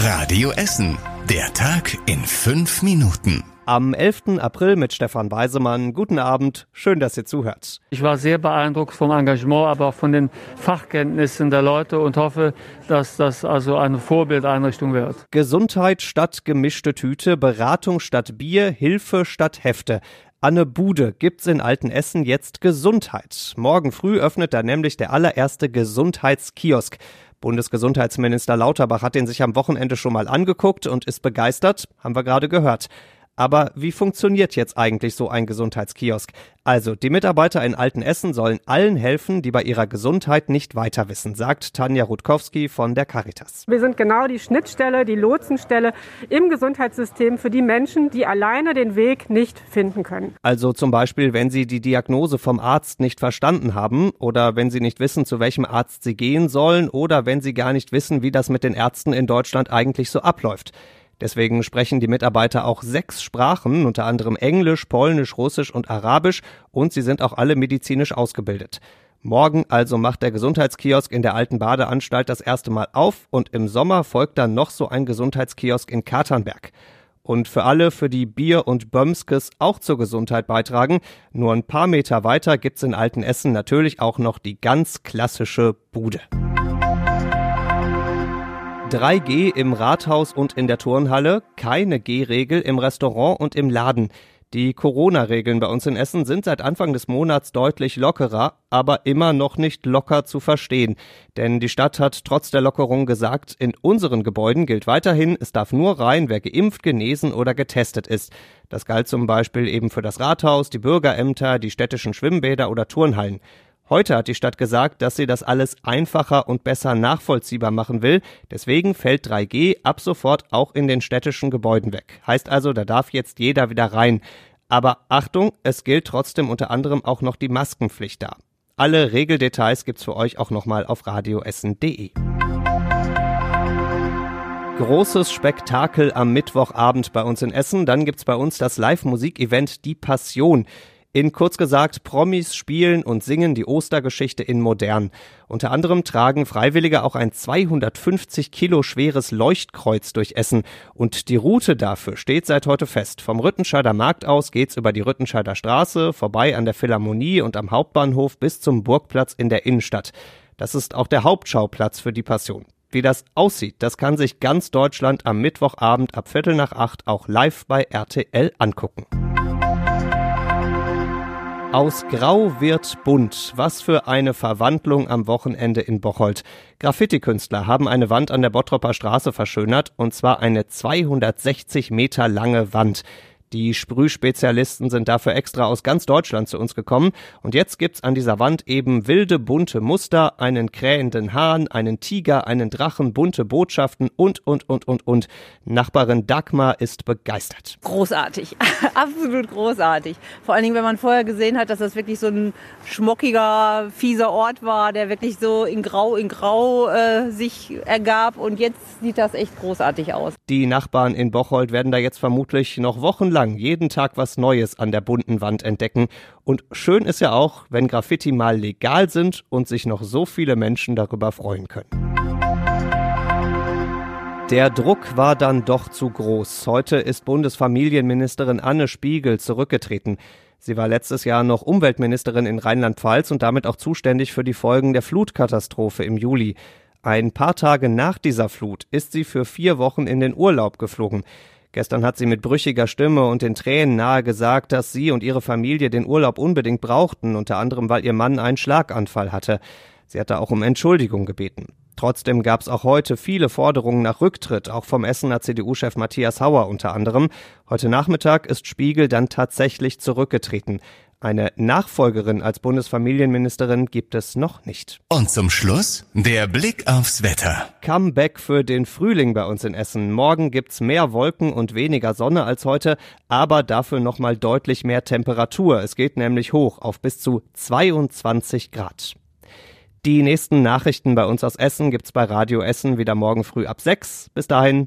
Radio Essen. Der Tag in fünf Minuten. Am 11. April mit Stefan Weisemann. Guten Abend. Schön, dass ihr zuhört. Ich war sehr beeindruckt vom Engagement, aber auch von den Fachkenntnissen der Leute und hoffe, dass das also eine Vorbildeinrichtung wird. Gesundheit statt gemischte Tüte, Beratung statt Bier, Hilfe statt Hefte. Anne Bude gibt's in Altenessen jetzt Gesundheit. Morgen früh öffnet da nämlich der allererste Gesundheitskiosk. Bundesgesundheitsminister Lauterbach hat den sich am Wochenende schon mal angeguckt und ist begeistert, haben wir gerade gehört. Aber wie funktioniert jetzt eigentlich so ein Gesundheitskiosk? Also, die Mitarbeiter in Altenessen sollen allen helfen, die bei ihrer Gesundheit nicht weiter wissen, sagt Tanja Rutkowski von der Caritas. Wir sind genau die Schnittstelle, die Lotsenstelle im Gesundheitssystem für die Menschen, die alleine den Weg nicht finden können. Also zum Beispiel, wenn sie die Diagnose vom Arzt nicht verstanden haben oder wenn sie nicht wissen, zu welchem Arzt sie gehen sollen oder wenn sie gar nicht wissen, wie das mit den Ärzten in Deutschland eigentlich so abläuft. Deswegen sprechen die Mitarbeiter auch sechs Sprachen, unter anderem Englisch, Polnisch, Russisch und Arabisch, und sie sind auch alle medizinisch ausgebildet. Morgen also macht der Gesundheitskiosk in der alten Badeanstalt das erste Mal auf und im Sommer folgt dann noch so ein Gesundheitskiosk in Katernberg. Und für alle, für die Bier und Bömskes auch zur Gesundheit beitragen, nur ein paar Meter weiter gibt's in Altenessen natürlich auch noch die ganz klassische Bude. 3G im Rathaus und in der Turnhalle, keine G-Regel im Restaurant und im Laden. Die Corona-Regeln bei uns in Essen sind seit Anfang des Monats deutlich lockerer, aber immer noch nicht locker zu verstehen. Denn die Stadt hat trotz der Lockerung gesagt, in unseren Gebäuden gilt weiterhin, es darf nur rein, wer geimpft, genesen oder getestet ist. Das galt zum Beispiel eben für das Rathaus, die Bürgerämter, die städtischen Schwimmbäder oder Turnhallen. Heute hat die Stadt gesagt, dass sie das alles einfacher und besser nachvollziehbar machen will. Deswegen fällt 3G ab sofort auch in den städtischen Gebäuden weg. Heißt also, da darf jetzt jeder wieder rein. Aber Achtung, es gilt trotzdem unter anderem auch noch die Maskenpflicht da. Alle Regeldetails gibt's für euch auch nochmal auf radioessen.de. Großes Spektakel am Mittwochabend bei uns in Essen. Dann gibt's bei uns das Live-Musik-Event Die Passion. In kurz gesagt, Promis spielen und singen die Ostergeschichte in modern. Unter anderem tragen Freiwillige auch ein 250 Kilo schweres Leuchtkreuz durch Essen. Und die Route dafür steht seit heute fest. Vom Rüttenscheider Markt aus geht's über die Rüttenscheider Straße, vorbei an der Philharmonie und am Hauptbahnhof bis zum Burgplatz in der Innenstadt. Das ist auch der Hauptschauplatz für die Passion. Wie das aussieht, das kann sich ganz Deutschland am Mittwochabend ab Viertel nach acht auch live bei RTL angucken. Aus Grau wird bunt. Was für eine Verwandlung am Wochenende in Bocholt. Graffiti-Künstler haben eine Wand an der Bottropper Straße verschönert, und zwar eine 260 Meter lange Wand. Die Sprühspezialisten sind dafür extra aus ganz Deutschland zu uns gekommen und jetzt gibt's an dieser Wand eben wilde bunte Muster, einen krähenden Hahn, einen Tiger, einen Drachen, bunte Botschaften und und und und und. Nachbarin Dagmar ist begeistert. Großartig, absolut großartig. Vor allen Dingen, wenn man vorher gesehen hat, dass das wirklich so ein schmockiger, fieser Ort war, der wirklich so in Grau in Grau äh, sich ergab und jetzt sieht das echt großartig aus. Die Nachbarn in Bocholt werden da jetzt vermutlich noch wochenlang lang jeden Tag was Neues an der bunten Wand entdecken. Und schön ist ja auch, wenn Graffiti mal legal sind und sich noch so viele Menschen darüber freuen können. Der Druck war dann doch zu groß. Heute ist Bundesfamilienministerin Anne Spiegel zurückgetreten. Sie war letztes Jahr noch Umweltministerin in Rheinland-Pfalz und damit auch zuständig für die Folgen der Flutkatastrophe im Juli. Ein paar Tage nach dieser Flut ist sie für vier Wochen in den Urlaub geflogen. Gestern hat sie mit brüchiger Stimme und den Tränen nahe gesagt, dass sie und ihre Familie den Urlaub unbedingt brauchten, unter anderem weil ihr Mann einen Schlaganfall hatte. Sie hatte auch um Entschuldigung gebeten. Trotzdem gab es auch heute viele Forderungen nach Rücktritt, auch vom Essener CDU-Chef Matthias Hauer unter anderem. Heute Nachmittag ist Spiegel dann tatsächlich zurückgetreten. Eine Nachfolgerin als Bundesfamilienministerin gibt es noch nicht. Und zum Schluss der Blick aufs Wetter. Comeback für den Frühling bei uns in Essen. Morgen gibt's mehr Wolken und weniger Sonne als heute, aber dafür nochmal deutlich mehr Temperatur. Es geht nämlich hoch auf bis zu 22 Grad. Die nächsten Nachrichten bei uns aus Essen gibt's bei Radio Essen wieder morgen früh ab 6. Bis dahin,